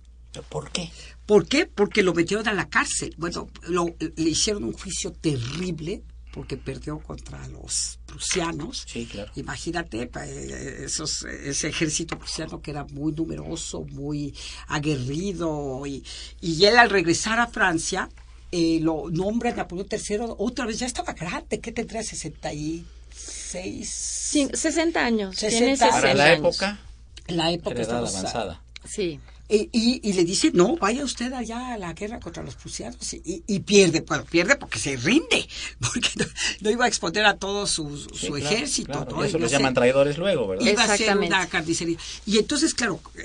¿Por qué? ¿Por qué? Porque lo metieron a la cárcel. Bueno, lo- le hicieron un juicio terrible porque perdió contra los prusianos. Sí, claro. Imagínate, pa- eh, esos, ese ejército prusiano que era muy numeroso, muy aguerrido. Y, y él al regresar a Francia eh, lo nombra Napoleón III otra vez. Ya estaba grande, ¿qué tendría? 66. Sí, 60 años. 60 Tiene años. 60 Para la años. época, la época estamos, avanzada. Sí. Y, y- y le dice, no, vaya usted allá a la guerra contra los prusianos y, y- y pierde, bueno, pierde porque se rinde, porque no, no iba a exponer a todo su, su Sí, claro, ejército. claro. ¿no? Y eso los ser- llaman traidores luego, ¿verdad? Iba a ser una carnicería. Y entonces, claro, eh,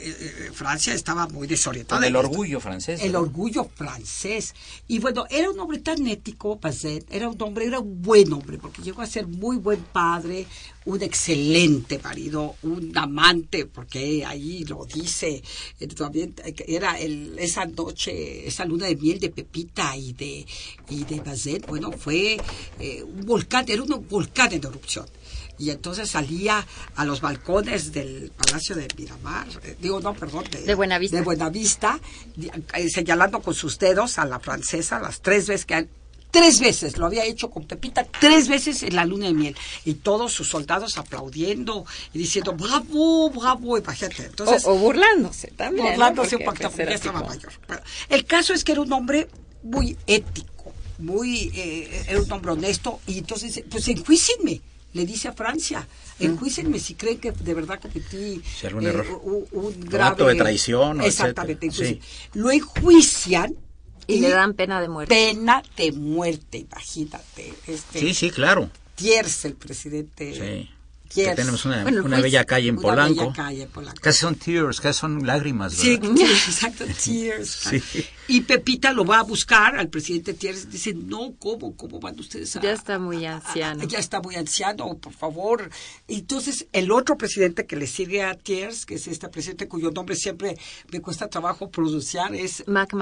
eh, Francia estaba muy desorientada. Con el orgullo francés. El orgullo francés. Y bueno, era un hombre tan ético, Bazet, era un hombre, era un buen hombre, porque llegó a ser muy buen padre, un excelente marido, un amante, porque ahí lo dice, eh, también eh, era el, esa noche, esa luna de miel de Pepita y de, y de Bazet, bueno, fue eh, un volcán, era un volcán en erupción. Y entonces salía a los balcones del Palacio de Miramar, digo, no, perdón, De Buenavista. de Buenavista, di- eh, señalando con sus dedos a la francesa las tres veces que han- Tres veces lo había hecho con Pepita, tres veces en la luna de miel. Y todos sus soldados aplaudiendo y diciendo, bravo, bravo, imagínate. Entonces, o, o burlándose también. ¿no? burlándose un poquito, pues, porque ya estaba mayor. Bueno, el caso es que era un hombre muy ético, muy, eh, era un hombre honesto, y entonces, pues enjuícenme, le dice a Francia, enjuícenme si creen que de verdad cometí Si algún error. un, un grave acto de traición o Exactamente, enjuician. lo enjuician Y le dan pena de muerte. pena de muerte, imagínate. Este, Sí, sí, claro. Thiers, el presidente Sí. que tenemos una, Bueno, una pues, bella calle en Una Polanco. bella calle en Polanco. Casi son tears, casi son lágrimas, Sí, ¿verdad? sí, exacto, Tears. Sí. Y Pepita lo va a buscar al presidente Tears. Dice, no, ¿cómo? ¿Cómo van ustedes a...? Ya está muy a- a- anciano. ya está muy anciano, por favor. Y Entonces, el otro presidente que le sigue a Thiers, que es este presidente cuyo nombre siempre me cuesta trabajo pronunciar, es Mac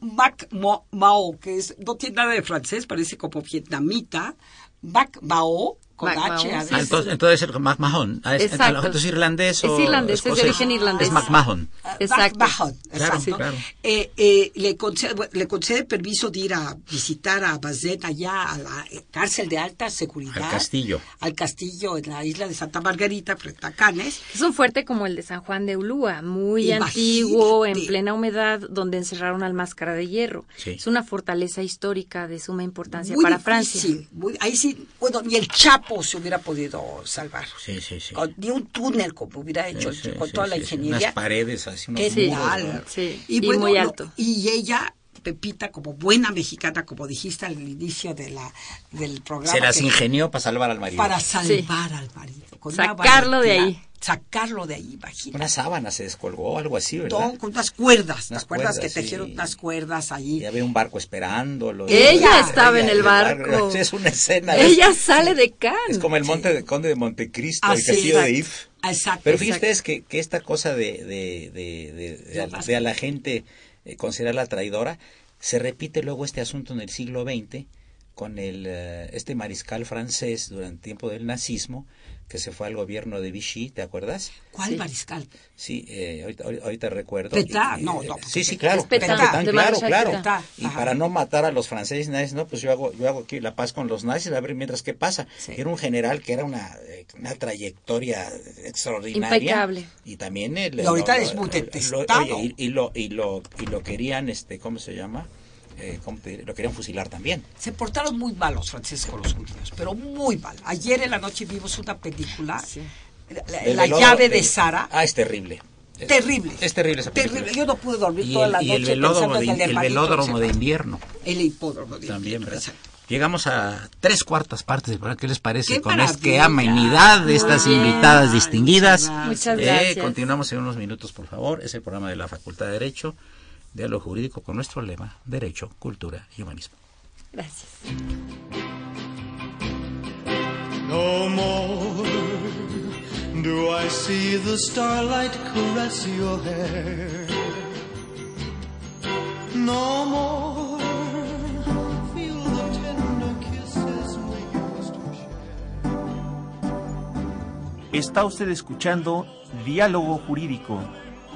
Mo- Mao, que es, no tiene nada de francés, parece como vietnamita. Mac Mao, con Mac H a veces. entonces, entonces es McMahon. Ah, es, Exacto. entonces, ¿es irlandés o Es irlandés, es de origen irlandés. Es McMahon. Exacto. Mahon, Claro, exacto. claro. Eh, eh, le, concede, bueno, le concede permiso de ir a visitar a Bazet allá a la eh, cárcel de alta seguridad. Al castillo. Al castillo en la isla de Santa Margarita, frente a Canes. Es un fuerte como el de San Juan de Ulúa, muy Imagínate. antiguo, en plena humedad, donde encerraron al Máscara de Hierro. Sí. Es una fortaleza histórica de suma importancia Muy para difícil, Francia. muy- ahí sí, bueno, ni el Chapo se hubiera podido salvar. Sí, sí, sí. Con- ni un túnel como hubiera hecho Sí, sí, con sí, toda la ingeniería. Unas paredes así, unos ¿Qué Sí. muros, tal? ¿no? Sí, y muy lo- alto. y ella, Pepita, como buena mexicana, como dijiste al inicio de la, del programa. Se las ingenió para salvar al marido. Para salvar al marido. con una Sacarlo de ahí. Sacarlo de ahí, imagínate. Una sábana se descolgó, algo así, ¿verdad? Con unas cuerdas. Unas ¿Te acuerdas cuerdas, que tejieron sí. unas cuerdas ahí? Y había un barco esperándolo. Ella estaba en el barco. Es una escena. Ella es, sale de Cannes. es como el monte de Conde de Montecristo, Así, el castillo de. If. Exacto. Pero fíjense ustedes que, que esta cosa de, de, de, a, de a la gente eh, considerarla traidora, se repite luego este asunto en el siglo XX con el, eh, este mariscal francés durante el tiempo del nazismo que se fue al gobierno de Vichy, ¿te acuerdas? ¿Cuál Sí. mariscal? Sí, eh, ahorita, recuerdo. Y- no, eh, no, porque Sí, sí, claro. Pétain, Pétain, de claro, claro. Y Ajá. para no matar a los franceses, nadie dice, no, pues yo hago, yo hago aquí la paz con los nazis, a ver mientras qué pasa. Sí. Era un general que era una, eh, una trayectoria extraordinaria. Impecable. Y también el, Y ahorita lo- es muy lo- detestado. oye, y, y lo, y, lo, y lo querían, este, ¿cómo se llama? Eh, ¿cómo te diré? Lo querían fusilar también. Se portaron muy mal los franceses con los judíos, pero muy mal. Ayer en la noche vimos una película, Sí. La, la- llave de del- Sara. Ah, es terrible. Es- Terrible. Es terrible esa película. Terrible. Yo no pude dormir Y toda el, la y noche el velódromo de, el el velódromo de invierno. El hipódromo de También, invierno, ¿verdad? Llegamos a tres cuartas partes del programa. ¿Qué les parece ¡Qué con es que maravilla! amenidad de estas bien. invitadas distinguidas? muchas Eh, gracias. continuamos en unos minutos, por favor. Es el programa de la Facultad de Derecho, Diálogo Jurídico, con nuestro lema, Derecho, Cultura y Humanismo. Gracias. No more do I see the starlight caress your hair. No more feel the tender kisses we used to share. Está usted escuchando Diálogo Jurídico,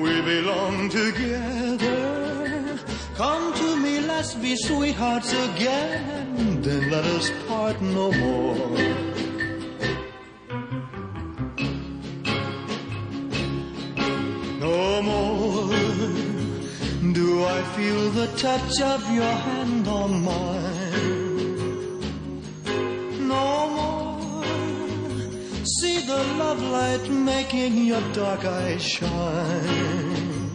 We belong together. Come to me, let's be sweethearts again. Then let us part no more. No more do I feel the touch of your hand on mine. The love light making your dark eyes shine.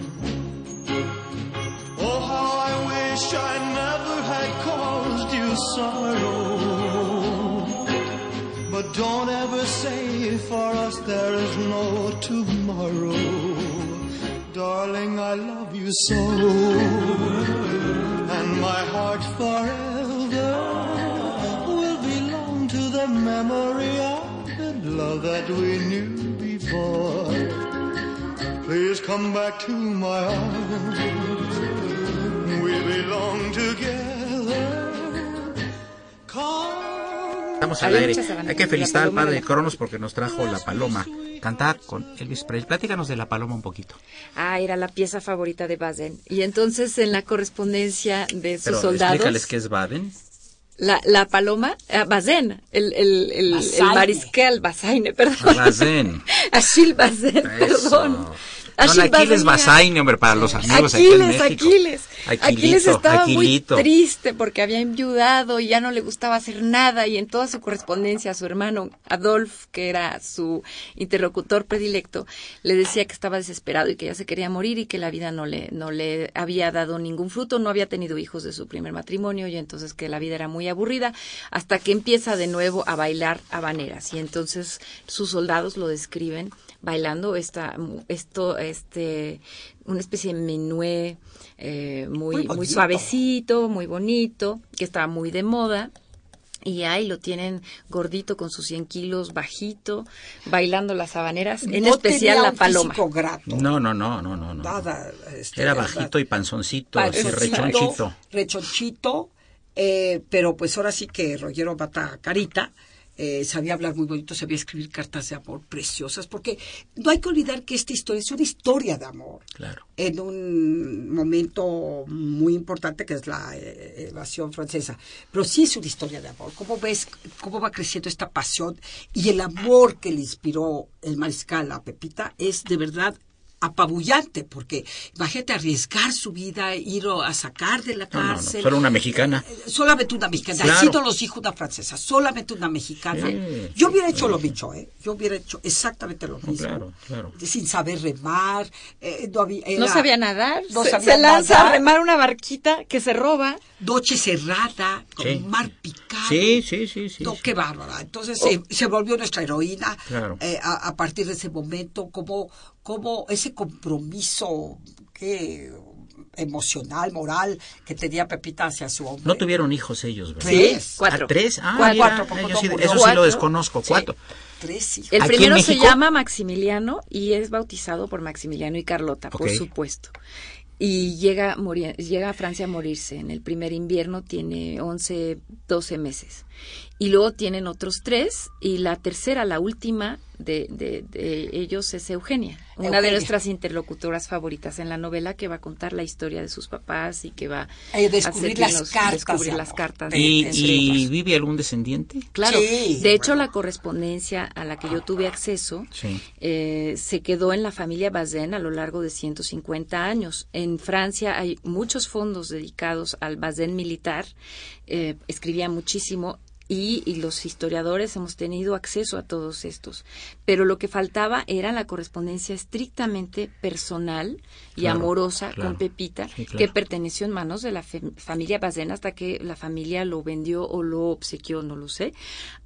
Oh, how I wish I never had caused you sorrow. But don't ever say for us there is no tomorrow. Darling, I love you so. And my heart forever will belong to the memory love that we knew before. Please come back to my arms. We belong together. Come. Estamos al aire. Hay que felicitar al padre de Cronos porque nos trajo la paloma. Cantaba con Elvis Presley. Platícanos de la paloma un poquito. Ah, era la pieza favorita de Bazen. Y entonces en la correspondencia de sus Pero soldados. explícales qué es Baden. La, la paloma, ah, Bazén, el, el, el, el mariscal, Bazaine, perdón. Bazén. Achille Bazén, Eso. perdón. Aquiles. Bazaine, hombre, para los amigos aquí en Aquiles, México. Aquiles. Aquilito, Aquiles estaba Aquilito. muy triste porque había enviudado y ya no le gustaba hacer nada y en toda su correspondencia a su hermano Adolf, que era su interlocutor predilecto, le decía que estaba desesperado y que ya se quería morir y que la vida no le, no le había dado ningún fruto, no había tenido hijos de su primer matrimonio y entonces que la vida era muy aburrida hasta que empieza de nuevo a bailar habaneras y entonces sus soldados lo describen bailando esta esto este una especie de menué eh, muy Muy suavecito muy bonito que estaba muy de moda y ahí lo tienen gordito con sus 100 kilos, bajito, bailando las habaneras, en No especial tenía la un paloma. grato. No, no, no, no, no. no. Nada, este, Era bajito y panzoncito, así rechonchito. Rechonchito, eh, pero pues ahora sí que Rollero Mata Carita. Eh, sabía hablar muy bonito, sabía escribir cartas de amor preciosas, porque no hay que olvidar que esta historia es una historia de amor. Claro. En un momento muy importante que es la eh, evasión francesa. Pero sí es una historia de amor. ¿Cómo ves cómo va creciendo esta pasión y el amor que le inspiró el mariscal a Pepita es de verdad apabullante, porque imagínate arriesgar su vida, ir a sacar de la No, no, no, cárcel. solo una mexicana. Eh, Solamente una mexicana. Claro. Todos los hijos una francesa. Solamente una mexicana. Sí, Yo hubiera hecho lo mismo, ¿eh? Yo hubiera hecho exactamente lo mismo. claro, claro. Sin saber remar. eh, no, había, No era sabía nadar, No se, sabía se lanza nadar. a remar una barquita que se roba. Noche cerrada, con Sí. un mar picado. Sí, sí, sí, sí. No, sí. qué bárbara. Entonces se, se volvió nuestra heroína Claro. eh, a, a partir de ese momento, como, como ese compromiso que emocional, moral que tenía Pepita hacia su hombre. No tuvieron hijos ellos, ¿verdad? Tres. Cuatro. ¿Ah, ¿Tres? Ah, Cuatro. mira, Cuatro, yo sí- eso sí Cuatro. lo desconozco. Sí. Cuatro. Tres hijos. El ¿Aquí en primero se llama Maximiliano y es bautizado por Maximiliano y Carlota, por supuesto. Y llega morir- llega a Francia a morirse. En el primer invierno tiene 11, 12 meses. Y luego tienen otros tres y la tercera, la última de, de- de ellos es Eugenia, una de nuestras interlocutoras favoritas en la novela que va a contar la historia de sus papás y que va Eh, descubrir a las cartas descubrir de las cartas. ¿Y, vive algún descendiente? Claro, Sí, de hecho bueno. la correspondencia a la que yo tuve acceso Sí. eh, se quedó en la familia Bazin a lo largo de 150 años. En Francia hay muchos fondos dedicados al Bazin militar, eh, escribía muchísimo. Y, y los historiadores hemos tenido acceso a todos estos. Pero lo que faltaba era la correspondencia estrictamente personal y Claro, amorosa claro. con Pepita, Sí, claro. que perteneció en manos de la familia Bazin hasta que la familia lo vendió o lo obsequió, no lo sé,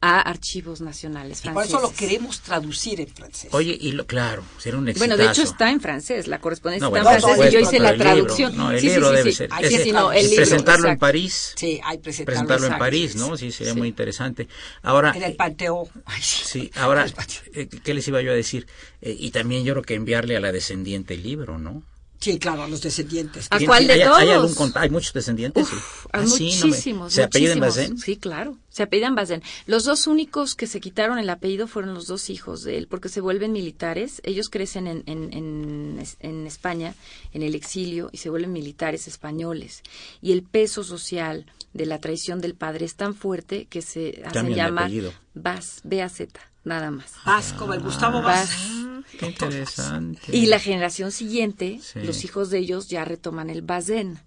a archivos nacionales Y por franceses. eso lo queremos traducir en francés. Oye, y lo, claro, será un exitazo. Bueno, de hecho está en francés, la correspondencia No, está bueno, en francés y yo hice la el libro, traducción. no, el sí, libro sí, debe sí. ser. Hay sí, no, el Es libro, presentarlo en exacto. París. sí, hay presentarlo, Presentarlo en. París, ¿no? Sí, sería Sí. muy interesante. Ahora, En el Panteón. Ay, sí, ahora, eh, ¿qué les iba yo a decir? Eh, y también yo creo que enviarle a la descendiente el libro, ¿no? Sí, claro, a los descendientes. ¿A ¿Quién- cuál de hay, todos? ¿Hay algún cont- ¿Hay muchos descendientes? sí. Ah, hay sí, no me- muchísimos, ¿Se apellidan. Bazén? Sí, claro, se apellidan Bazén. Los dos únicos que se quitaron el apellido fueron los dos hijos de él, porque se vuelven militares. Ellos crecen en, en, en, en España, en el exilio, y se vuelven militares españoles. Y el peso social de la traición del padre es tan fuerte que se hacen llamar apellido. Baz, B-A-Z, nada más. Vas, como el Gustavo Vas. Vaz. Qué interesante. Y la generación siguiente, Sí. los hijos de ellos ya retoman el Bazén.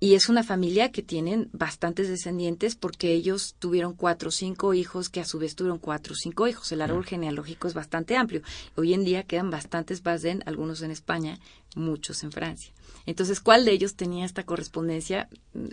Y es una familia que tienen bastantes descendientes porque ellos tuvieron cuatro o cinco hijos que a su vez tuvieron cuatro o cinco hijos. El árbol genealógico es bastante amplio. Hoy en día quedan bastantes Bazén, algunos en España, muchos en Francia. Entonces, ¿cuál de ellos tenía esta correspondencia?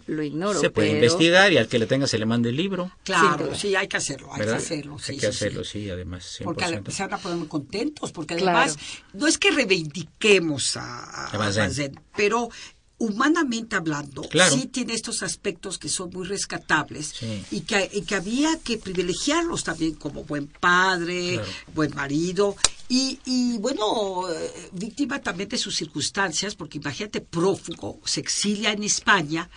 Lo ignoro. Se puede pero- investigar y al que le tenga se le mande el libro. Claro, sí, hay que hacerlo, hay ¿verdad? que hacerlo. Sí, Hay que sí. hacerlo, sí, además. 100%. Porque se van a poner muy contentos, porque Claro. además no es que reivindiquemos a, a- Bazén, pero humanamente hablando, Claro. sí tiene estos aspectos que son muy rescatables Sí. y, que, y que había que privilegiarlos también como buen padre, Claro. buen marido y, y bueno, eh, víctima también de sus circunstancias, porque imagínate, prófugo, se exilia en España.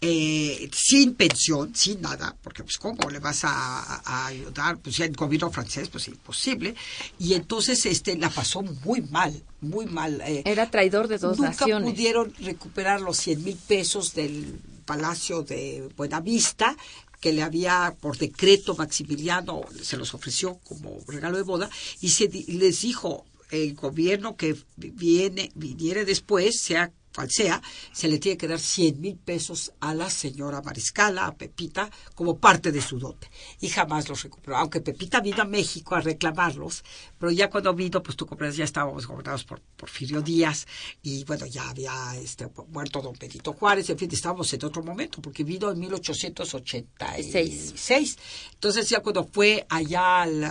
Eh, sin pensión, sin nada, porque pues cómo le vas a, ayudar, pues ya el gobierno francés, pues imposible, y entonces este la pasó muy mal, muy mal. eh, Era traidor de dos Nunca naciones. pudieron recuperar los 100 mil pesos del Palacio de Buenavista que le había por decreto Maximiliano se los ofreció como regalo de boda y se di- les dijo el gobierno que viene viniere después sea cual sea, se le tiene que dar 100 mil pesos a la señora Mariscala, a Pepita, como parte de su dote. Y jamás los recuperó. Aunque Pepita vino a México a reclamarlos, pero ya cuando vino, pues tú comprendes, ya estábamos gobernados por Porfirio Díaz y bueno, ya había este, muerto don Benito Juárez, en fin, estábamos en otro momento, porque vino en 1886. Entonces ya cuando fue allá al,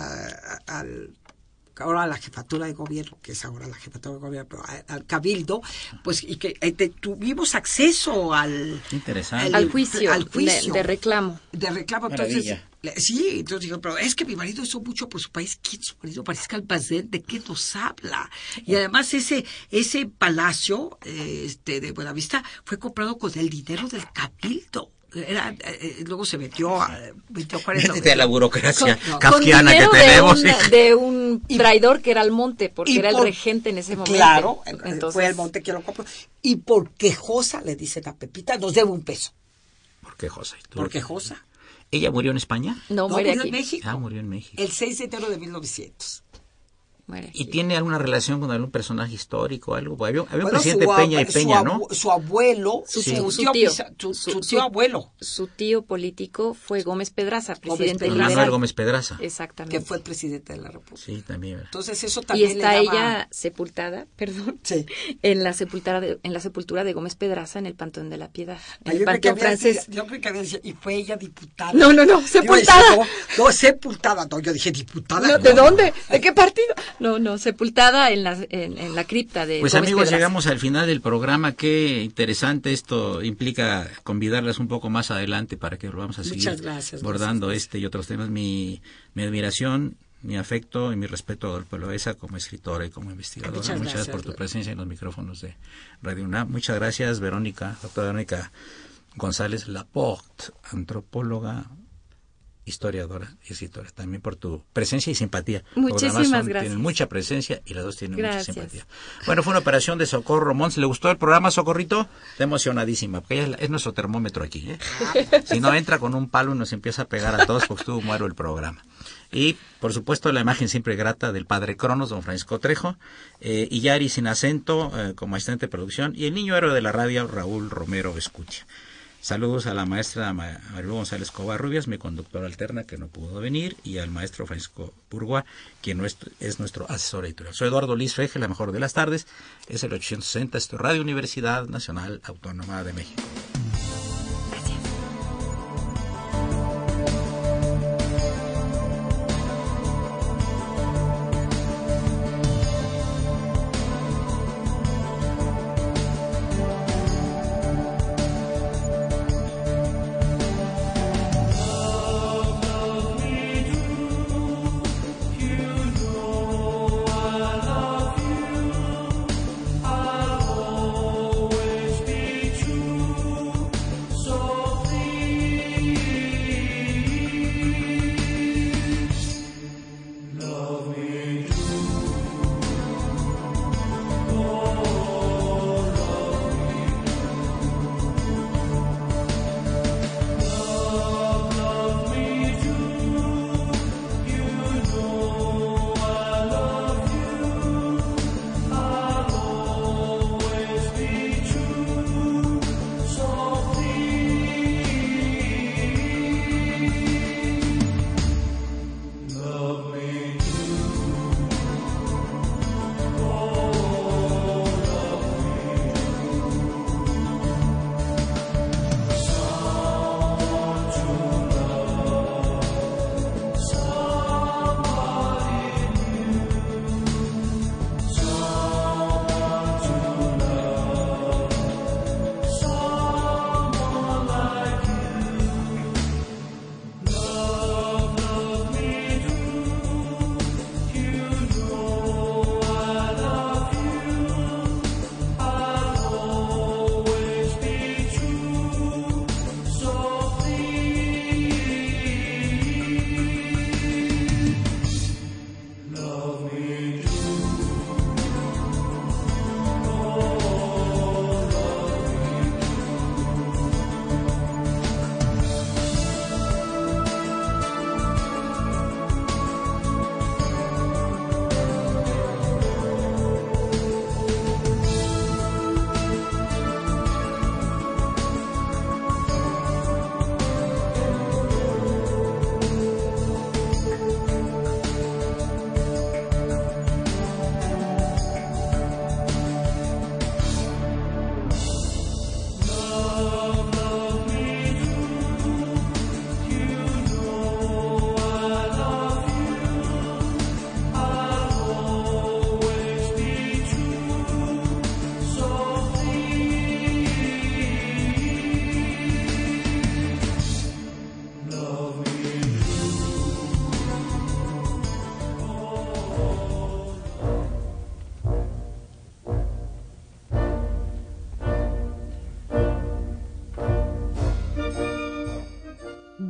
al ahora la jefatura de gobierno, que es ahora la jefatura de gobierno, pero al cabildo, pues y que eh, tuvimos acceso al, Interesante. Al juicio, al juicio De, de reclamo. de reclamo. Entonces, Maravilla. sí, entonces digo, pero es que mi marido hizo mucho por su país. ¿Quién es su marido? Parezca el Bazén, ¿de qué nos habla? Y además ese, ese palacio este, de Buenavista fue comprado con el dinero del cabildo. Era, eh, eh, luego se metió a Benito Juárez. lo- Métete a la burocracia Con- kafkiana Con que tenemos. de, ¿eh? un, de un traidor que era Almonte, porque era por- el regente en ese momento. Claro, Entonces, fue el monte que lo compró. Y por quejosa, le dicen a Pepita, nos debe un peso. ¿Por? ¿Tú- Por quejosa. ¿Ella murió en España? No, No, murió aquí. en México. Ah, murió en México. El 6 de enero de 1900. Muere ¿Y aquí. tiene alguna relación con algún personaje histórico? algo? Había, había un Bueno, presidente su Peña y Peña, su ¿no? Su abuelo, Su su, tío. tío, Su tío. bisa- su- Su- su su- tío abuelo, Su tío político fue Gómez Pedraza, presidente Pedraza. Manuel liberal. Gómez Pedraza. Exactamente. que fue el presidente de la República. Sí, también. ¿verdad? Entonces eso y también está le daba... ella sepultada, perdón, Sí. en la sepultura de, en la sepultura de Gómez Pedraza en el Pantón de la Piedad, Ah, en yo el Panteón francés. Yo creo que había y fue ella diputada. No, no, no, sepultada. decía, No, no, sepultada. No, yo dije diputada. No, ¿De dónde? ¿De qué partido? No, no, sepultada en la, en, en la cripta de Pues Gómez amigos, llegamos al final del programa. Qué interesante esto implica convidarlas un poco más adelante para que vamos a seguir gracias, abordando gracias. este y otros temas. Mi, mi admiración, mi afecto y mi respeto a Adolfo Loesa como escritora y como investigadora. Muchas Muchas, gracias por tu presencia en los micrófonos de Radio UNAM. Muchas gracias, Verónica, doctora Verónica González Laporte, antropóloga, historiadora y escritora. También por tu presencia y simpatía. Muchísimas Programazo, gracias. Tienen mucha presencia y las dos tienen Gracias. mucha simpatía. Bueno, fue una operación de Socorro Mons. ¿Le gustó el programa, Socorrito? Está emocionadísima, porque ella es, la- es nuestro termómetro aquí. ¿eh? Si no, entra con un palo y nos empieza a pegar a todos porque estuvo muero el programa. Y, por supuesto, la imagen siempre grata del padre Cronos, don Francisco Trejo, eh, y Yari sin acento eh, como asistente de producción, y el niño héroe de la radio, Raúl Romero Escucha. Saludos a la maestra Ma- Marilu González Covarrubias, mi conductora alterna que no pudo venir, y al maestro Francisco Burgua, quien es nuestro asesor editorial. Soy Eduardo Luis Feje, la mejor de las tardes. Es el 860, esto es Radio Universidad Nacional Autónoma de México.